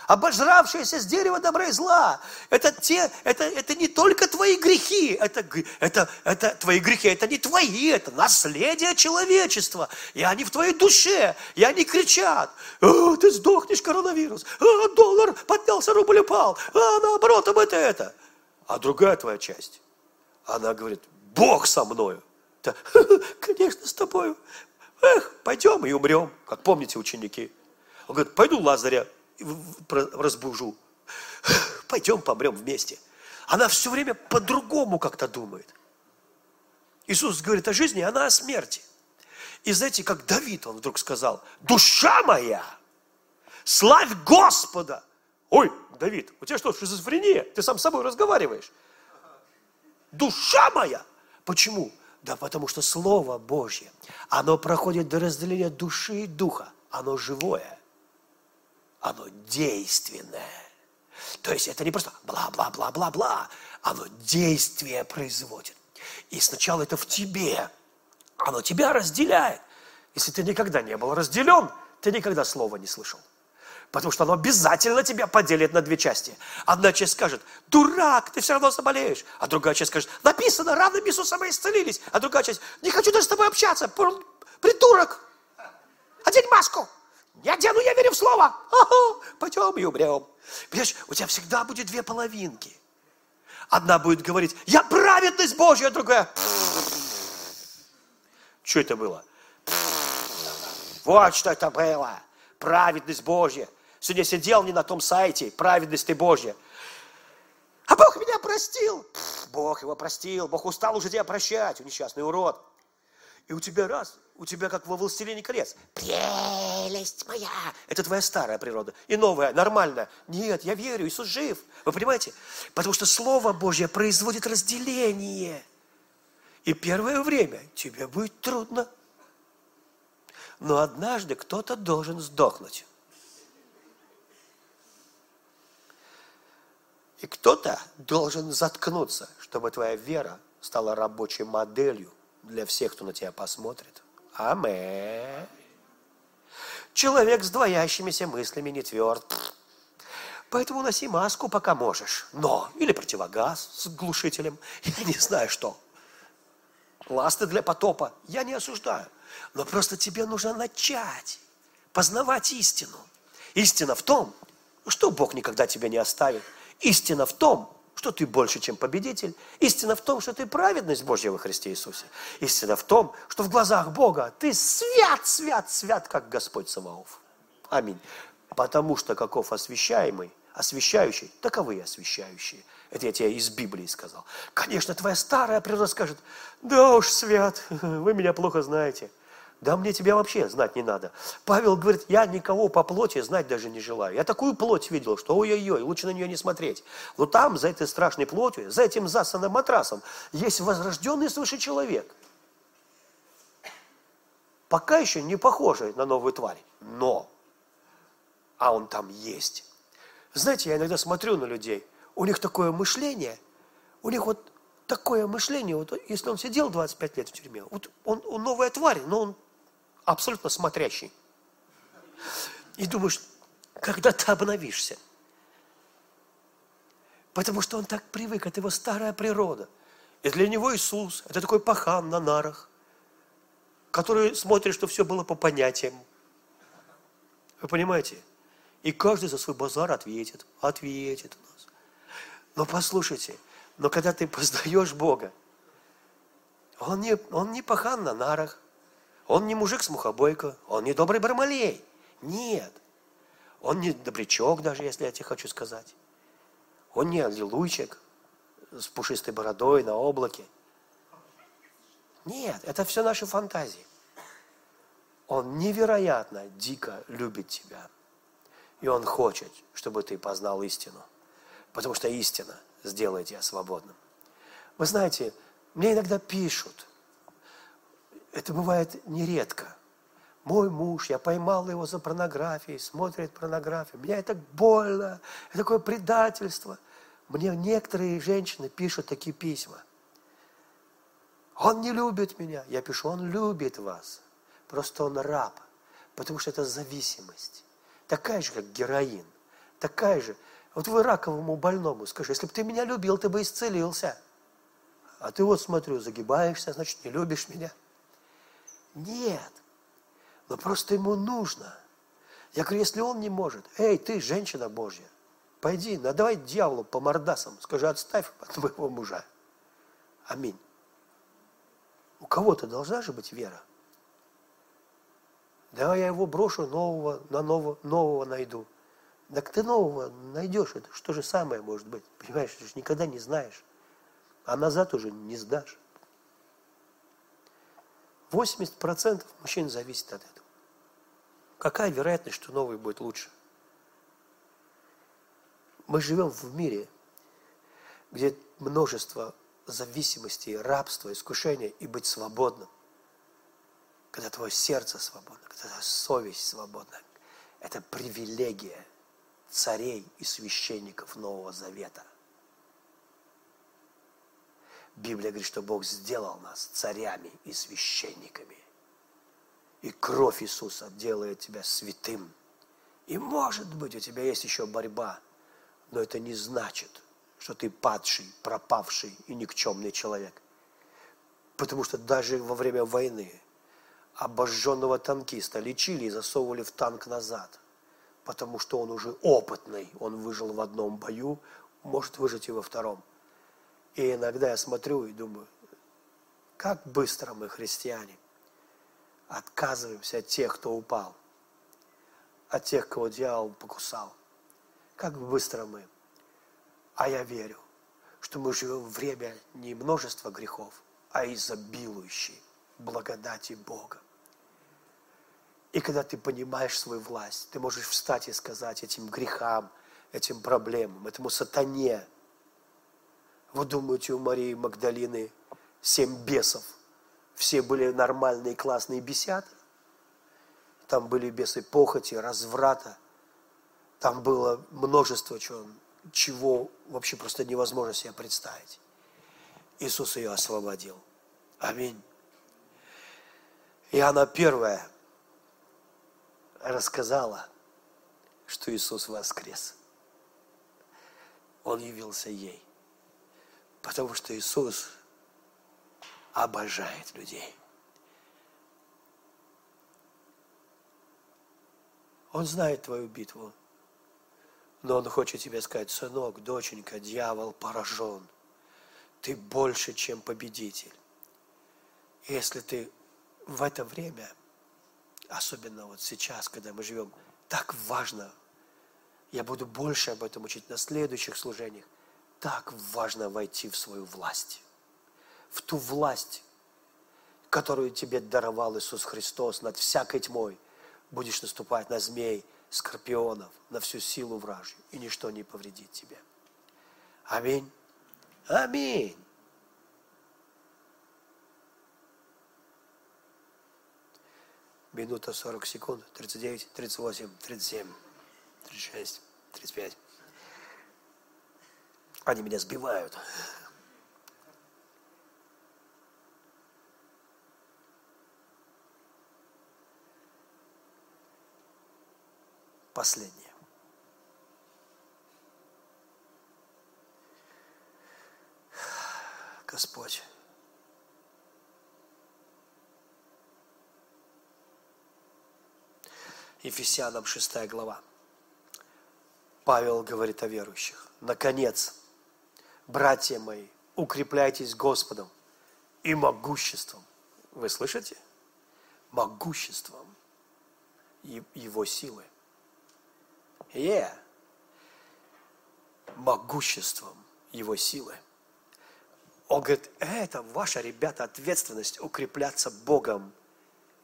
обожравшаяся с дерева добра и зла. Это, те, это, это не только твои грехи, это, это, это твои грехи, это не твои, это наследие человечества. И они в твоей душе, и они кричат, «О, ты сдохнешь, коронавирус, а, доллар поднялся, рубль упал, а, наоборот, об это это. А другая твоя часть, она говорит, Бог со мною. Да, конечно, с тобою. Эх, пойдем и умрем, как помните ученики. Он говорит, пойду Лазаря разбужу. Пойдем помрем вместе. Она все время по-другому как-то думает. Иисус говорит о жизни, она о смерти. И знаете, как Давид, он вдруг сказал, душа моя, славь Господа. Ой, Давид, у тебя что, шизофрения? Ты сам с собой разговариваешь. Душа моя. Почему? Да потому что Слово Божье, оно проходит до разделения души и духа. Оно живое оно действенное. То есть это не просто бла-бла-бла-бла-бла, оно действие производит. И сначала это в тебе, оно тебя разделяет. Если ты никогда не был разделен, ты никогда слова не слышал. Потому что оно обязательно тебя поделит на две части. Одна часть скажет, дурак, ты все равно заболеешь. А другая часть скажет, написано, ранами Иисуса мы исцелились. А другая часть, не хочу даже с тобой общаться, придурок, одень маску. Я дену, я верю в слово. Ага, пойдем и умрем. Понимаешь, у тебя всегда будет две половинки. Одна будет говорить, я праведность Божья, а другая, что это было? Вот что это было. Праведность Божья. Сегодня сидел не на том сайте, праведность ты Божья. А Бог меня простил. Бог его простил. Бог устал уже тебя прощать, несчастный урод. И у тебя раз, у тебя как во «Властелине колец». Прелесть моя! Это твоя старая природа. И новая, нормальная. Нет, я верю, Иисус жив. Вы понимаете? Потому что Слово Божье производит разделение. И первое время тебе будет трудно. Но однажды кто-то должен сдохнуть. И кто-то должен заткнуться, чтобы твоя вера стала рабочей моделью для всех, кто на тебя посмотрит. Амен. Человек с двоящимися мыслями не тверд. Поэтому носи маску, пока можешь. Но, или противогаз с глушителем, я не знаю что. Ласты для потопа, я не осуждаю. Но просто тебе нужно начать познавать истину. Истина в том, что Бог никогда тебя не оставит. Истина в том, что ты больше, чем победитель. Истина в том, что ты праведность Божья во Христе Иисусе. Истина в том, что в глазах Бога ты свят, свят, свят, как Господь Саваоф. Аминь. Потому что каков освящаемый, освящающий, таковы и освящающие. Это я тебе из Библии сказал. Конечно, твоя старая природа скажет, да уж, Свят, вы меня плохо знаете. Да мне тебя вообще знать не надо. Павел говорит, я никого по плоти знать даже не желаю. Я такую плоть видел, что ой-ой-ой, лучше на нее не смотреть. Но там, за этой страшной плотью, за этим засанным матрасом, есть возрожденный свыше человек. Пока еще не похожий на новую тварь, но, а он там есть. Знаете, я иногда смотрю на людей, у них такое мышление, у них вот такое мышление, вот если он сидел 25 лет в тюрьме, вот он, он новая тварь, но он абсолютно смотрящий. И думаешь, когда ты обновишься? Потому что он так привык, это его старая природа. И для него Иисус – это такой пахан на нарах, который смотрит, что все было по понятиям. Вы понимаете? И каждый за свой базар ответит, ответит у нас. Но послушайте, но когда ты познаешь Бога, он не, он не пахан на нарах, он не мужик с мухобойка, он не добрый бармалей. Нет. Он не добрячок даже, если я тебе хочу сказать. Он не аллилуйчик с пушистой бородой на облаке. Нет, это все наши фантазии. Он невероятно дико любит тебя. И Он хочет, чтобы ты познал истину. Потому что истина сделает тебя свободным. Вы знаете, мне иногда пишут – это бывает нередко. Мой муж, я поймал его за порнографией, смотрит порнографию. Меня это больно, это такое предательство. Мне некоторые женщины пишут такие письма. Он не любит меня. Я пишу, он любит вас. Просто он раб. Потому что это зависимость. Такая же, как героин. Такая же. Вот вы раковому больному скажи, если бы ты меня любил, ты бы исцелился. А ты вот, смотрю, загибаешься, значит, не любишь меня. Нет. Но просто ему нужно. Я говорю, если он не может, эй, ты, женщина Божья, пойди, надавай дьяволу по мордасам, скажи, отставь от моего мужа. Аминь. У кого-то должна же быть вера. Да, я его брошу, нового, на нового, нового найду. Так ты нового найдешь, это что же самое может быть? Понимаешь, ты же никогда не знаешь. А назад уже не сдашь. 80% мужчин зависит от этого. Какая вероятность, что новый будет лучше? Мы живем в мире, где множество зависимостей, рабства, искушения и быть свободным. Когда твое сердце свободно, когда твоя совесть свободна. Это привилегия царей и священников Нового Завета. Библия говорит, что Бог сделал нас царями и священниками. И кровь Иисуса делает тебя святым. И может быть, у тебя есть еще борьба, но это не значит, что ты падший, пропавший и никчемный человек. Потому что даже во время войны обожженного танкиста лечили и засовывали в танк назад, потому что он уже опытный, он выжил в одном бою, может выжить и во втором. И иногда я смотрю и думаю, как быстро мы, христиане, отказываемся от тех, кто упал, от тех, кого дьявол покусал. Как быстро мы. А я верю, что мы живем время не множества грехов, а изобилующей благодати Бога. И когда ты понимаешь свою власть, ты можешь встать и сказать этим грехам, этим проблемам, этому сатане – вы думаете, у Марии Магдалины семь бесов? Все были нормальные, классные бесята? Там были бесы похоти, разврата. Там было множество чего, чего вообще просто невозможно себе представить. Иисус ее освободил. Аминь. И она первая рассказала, что Иисус воскрес. Он явился ей. Потому что Иисус обожает людей. Он знает твою битву. Но Он хочет тебе сказать, сынок, доченька, дьявол поражен. Ты больше, чем победитель. если ты в это время, особенно вот сейчас, когда мы живем, так важно, я буду больше об этом учить на следующих служениях, так важно войти в свою власть. В ту власть, которую тебе даровал Иисус Христос над всякой тьмой. Будешь наступать на змей, скорпионов, на всю силу вражью, и ничто не повредит тебе. Аминь. Аминь. Минута 40 секунд, 39, 38, 37, 36, 35. Они меня сбивают. Последнее. Господь. Ефесянам 6 глава. Павел говорит о верующих. Наконец, братья мои, укрепляйтесь Господом и могуществом. Вы слышите? Могуществом Его силы. Yeah. Могуществом Его силы. Он говорит, это ваша, ребята, ответственность укрепляться Богом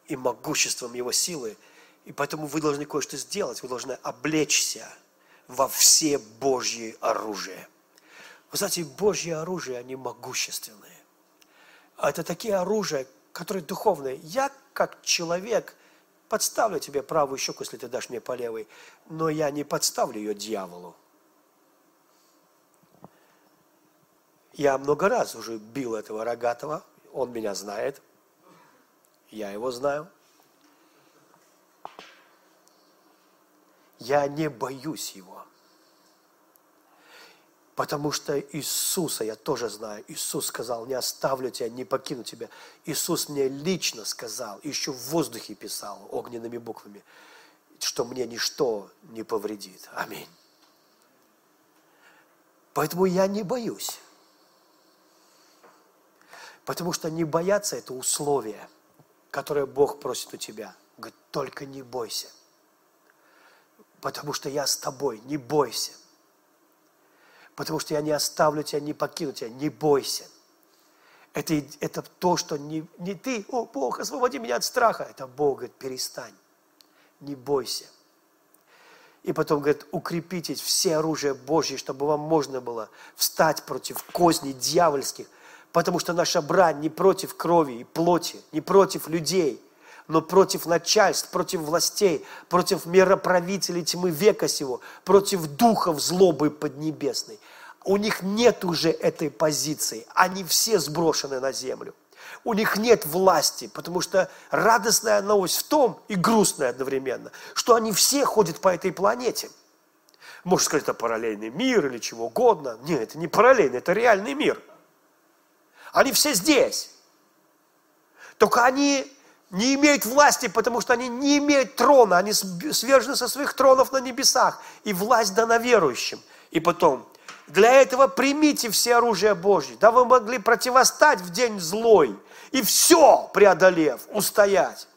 и могуществом Его силы. И поэтому вы должны кое-что сделать. Вы должны облечься во все Божьи оружия. Вы знаете, Божьи оружия, они могущественные. А это такие оружия, которые духовные. Я, как человек, подставлю тебе правую щеку, если ты дашь мне по левой, но я не подставлю ее дьяволу. Я много раз уже бил этого рогатого, он меня знает, я его знаю. Я не боюсь его. Потому что Иисуса я тоже знаю. Иисус сказал, не оставлю тебя, не покину тебя. Иисус мне лично сказал, еще в воздухе писал огненными буквами, что мне ничто не повредит. Аминь. Поэтому я не боюсь. Потому что не бояться – это условие, которое Бог просит у тебя. Говорит, только не бойся. Потому что я с тобой, не бойся потому что я не оставлю тебя, не покину тебя, не бойся. Это, это то, что не, не ты, о Бог, освободи меня от страха. Это Бог говорит, перестань, не бойся. И потом говорит, укрепитесь все оружие Божье, чтобы вам можно было встать против козней дьявольских, потому что наша брань не против крови и плоти, не против людей, но против начальств, против властей, против мироправителей тьмы века сего, против духов злобы поднебесной. У них нет уже этой позиции, они все сброшены на землю. У них нет власти, потому что радостная новость в том, и грустная одновременно, что они все ходят по этой планете. Можно сказать, это параллельный мир или чего угодно. Нет, это не параллельный, это реальный мир. Они все здесь. Только они не имеют власти, потому что они не имеют трона, они свержены со своих тронов на небесах, и власть дана верующим. И потом, для этого примите все оружие Божье, да вы могли противостать в день злой, и все преодолев, устоять.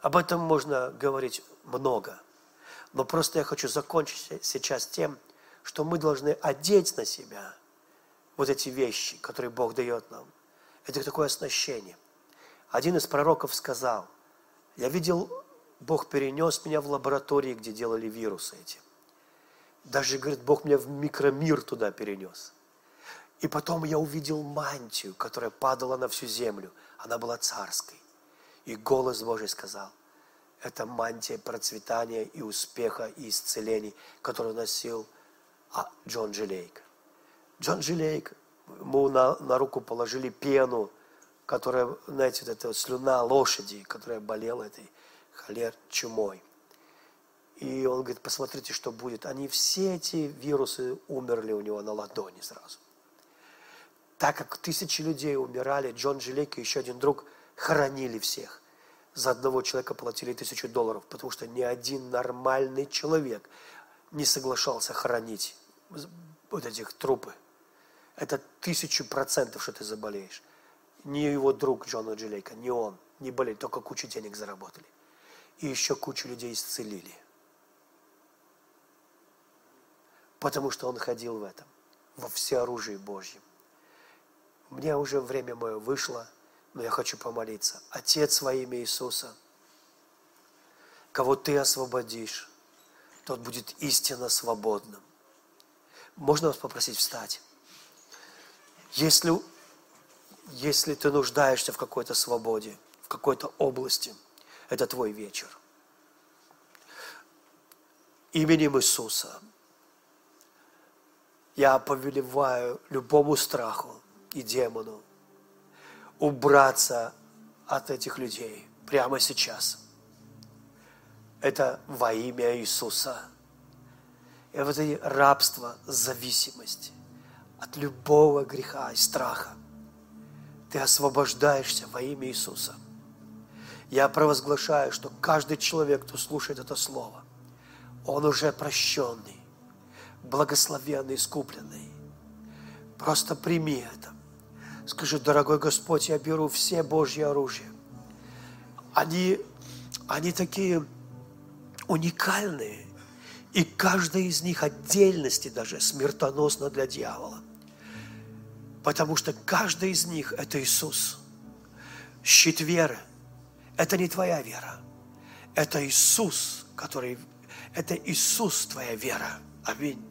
Об этом можно говорить много, но просто я хочу закончить сейчас тем, что мы должны одеть на себя вот эти вещи, которые Бог дает нам. Это такое оснащение – один из пророков сказал, я видел, Бог перенес меня в лаборатории, где делали вирусы эти. Даже, говорит, Бог меня в микромир туда перенес. И потом я увидел мантию, которая падала на всю землю. Она была царской. И голос Божий сказал, это мантия процветания и успеха и исцелений, которую носил а, Джон Джилейк. Джон Джилейк, ему на, на руку положили пену, которая, знаете, вот эта вот слюна лошади, которая болела этой холер чумой. И он говорит, посмотрите, что будет. Они все эти вирусы умерли у него на ладони сразу. Так как тысячи людей умирали, Джон Джилейк и еще один друг хоронили всех. За одного человека платили тысячу долларов, потому что ни один нормальный человек не соглашался хоронить вот этих трупы. Это тысячу процентов, что ты заболеешь. Не его друг Джона Джилейка, не он, не болели, только кучу денег заработали. И еще кучу людей исцелили. потому что он ходил в этом, во всеоружии Божьем. Мне уже время мое вышло, но я хочу помолиться. Отец во имя Иисуса, кого Ты освободишь, тот будет истинно свободным. Можно вас попросить встать? Если, если ты нуждаешься в какой-то свободе, в какой-то области, это твой вечер. Именем Иисуса я повелеваю любому страху и демону убраться от этих людей прямо сейчас. Это во имя Иисуса. И вот это рабство, зависимость от любого греха и страха. Ты освобождаешься во имя Иисуса. Я провозглашаю, что каждый человек, кто слушает это слово, он уже прощенный, благословенный, искупленный. Просто прими это. Скажи, дорогой Господь, я беру все Божьи оружия. Они, они такие уникальные, и каждая из них отдельности даже смертоносна для дьявола. Потому что каждая из них – это Иисус. Щит веры – это не твоя вера. Это Иисус, который… Это Иисус твоя вера. Аминь.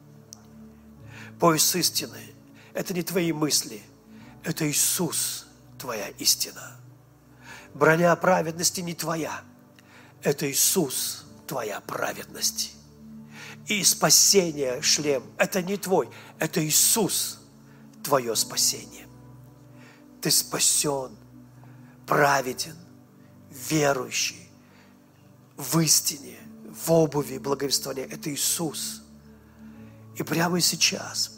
Пояс истины – это не твои мысли. Это Иисус твоя истина. Броня праведности не твоя. Это Иисус твоя праведность. И спасение, шлем – это не твой, это Иисус – твое спасение. Ты спасен, праведен, верующий, в истине, в обуви благовествования. Это Иисус. И прямо сейчас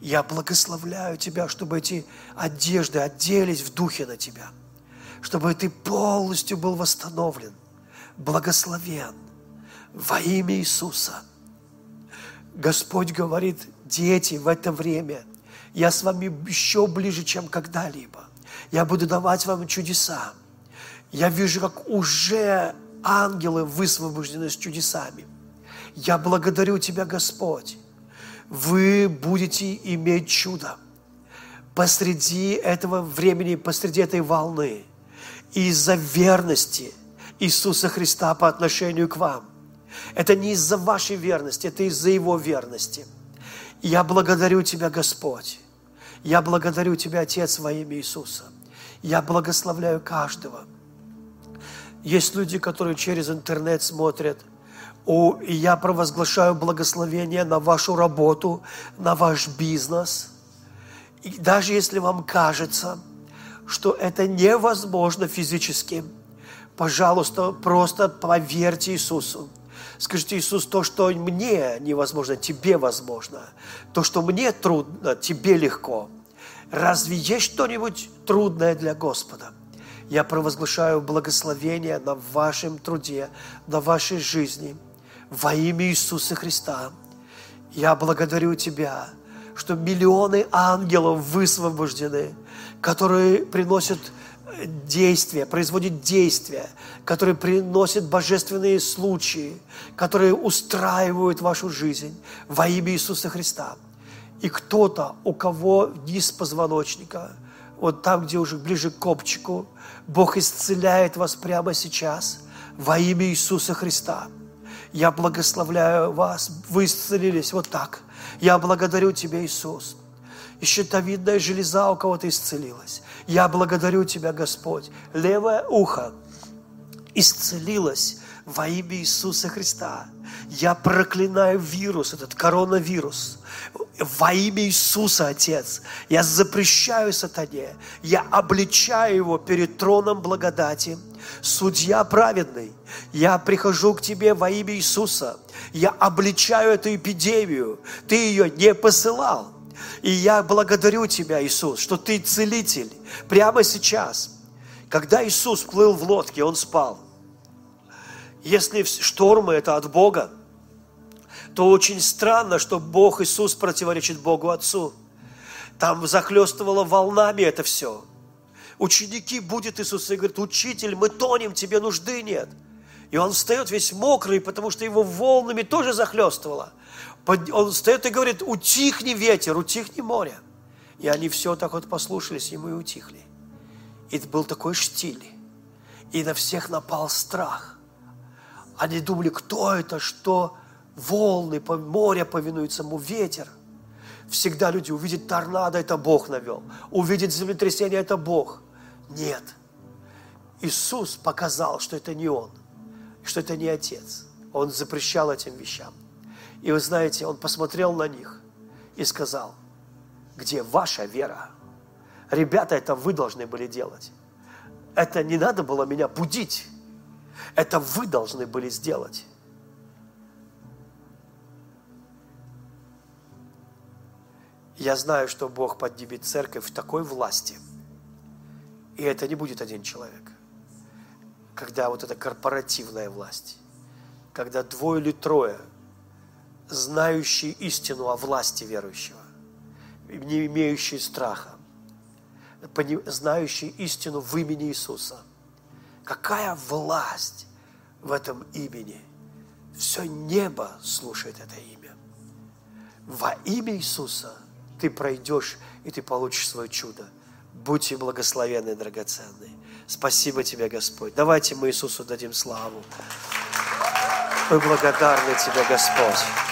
я благословляю Тебя, чтобы эти одежды оделись в духе на Тебя, чтобы Ты полностью был восстановлен, благословен во имя Иисуса. Господь говорит, дети, в это время – я с вами еще ближе, чем когда-либо. Я буду давать вам чудеса. Я вижу, как уже ангелы высвобождены с чудесами. Я благодарю Тебя, Господь. Вы будете иметь чудо посреди этого времени, посреди этой волны. Из-за верности Иисуса Христа по отношению к вам. Это не из-за вашей верности, это из-за Его верности. Я благодарю Тебя, Господь. Я благодарю Тебя, Отец, во имя Иисуса. Я благословляю каждого. Есть люди, которые через интернет смотрят, и я провозглашаю благословение на вашу работу, на ваш бизнес. И даже если вам кажется, что это невозможно физически, пожалуйста, просто поверьте Иисусу. Скажите, Иисус, то, что мне невозможно, тебе возможно. То, что мне трудно, тебе легко. Разве есть что-нибудь трудное для Господа? Я провозглашаю благословение на вашем труде, на вашей жизни во имя Иисуса Христа. Я благодарю Тебя, что миллионы ангелов высвобождены, которые приносят действия, производят действия, которые приносят божественные случаи, которые устраивают вашу жизнь во имя Иисуса Христа. И кто-то, у кого низ позвоночника, вот там, где уже ближе к копчику, Бог исцеляет вас прямо сейчас во имя Иисуса Христа. Я благословляю вас, вы исцелились вот так. Я благодарю Тебя, Иисус. И щитовидная железа у кого-то исцелилась. Я благодарю Тебя, Господь. Левое ухо исцелилось во имя Иисуса Христа. Я проклинаю вирус, этот коронавирус. Во имя Иисуса, Отец, я запрещаю сатане, я обличаю его перед троном благодати. Судья праведный, я прихожу к Тебе во имя Иисуса. Я обличаю эту эпидемию. Ты ее не посылал. И я благодарю Тебя, Иисус, что Ты целитель. Прямо сейчас, когда Иисус плыл в лодке, Он спал. Если штормы – это от Бога, то очень странно, что Бог Иисус противоречит Богу Отцу. Там захлестывало волнами это все. Ученики будет Иисус и говорит, учитель, мы тонем, тебе нужды нет. И он встает весь мокрый, потому что его волнами тоже захлестывало. Он встает и говорит, утихни ветер, утихни море. И они все так вот послушались ему и утихли. И был такой штиль. И на всех напал страх. Они думали, кто это, что волны, море повинуется ему, ветер. Всегда люди увидят торнадо, это Бог навел. Увидят землетрясение, это Бог. Нет. Иисус показал, что это не Он, что это не Отец. Он запрещал этим вещам. И вы знаете, Он посмотрел на них и сказал, где ваша вера? Ребята, это вы должны были делать. Это не надо было меня будить. Это вы должны были сделать. Я знаю, что Бог поднимет церковь в такой власти. И это не будет один человек. Когда вот эта корпоративная власть, когда двое или трое, знающие истину о власти верующего, не имеющие страха, знающие истину в имени Иисуса. Какая власть в этом имени? Все небо слушает это имя. Во имя Иисуса ты пройдешь, и ты получишь свое чудо. Будьте благословенны, драгоценные. Спасибо тебе, Господь. Давайте мы Иисусу дадим славу. Мы благодарны тебе, Господь.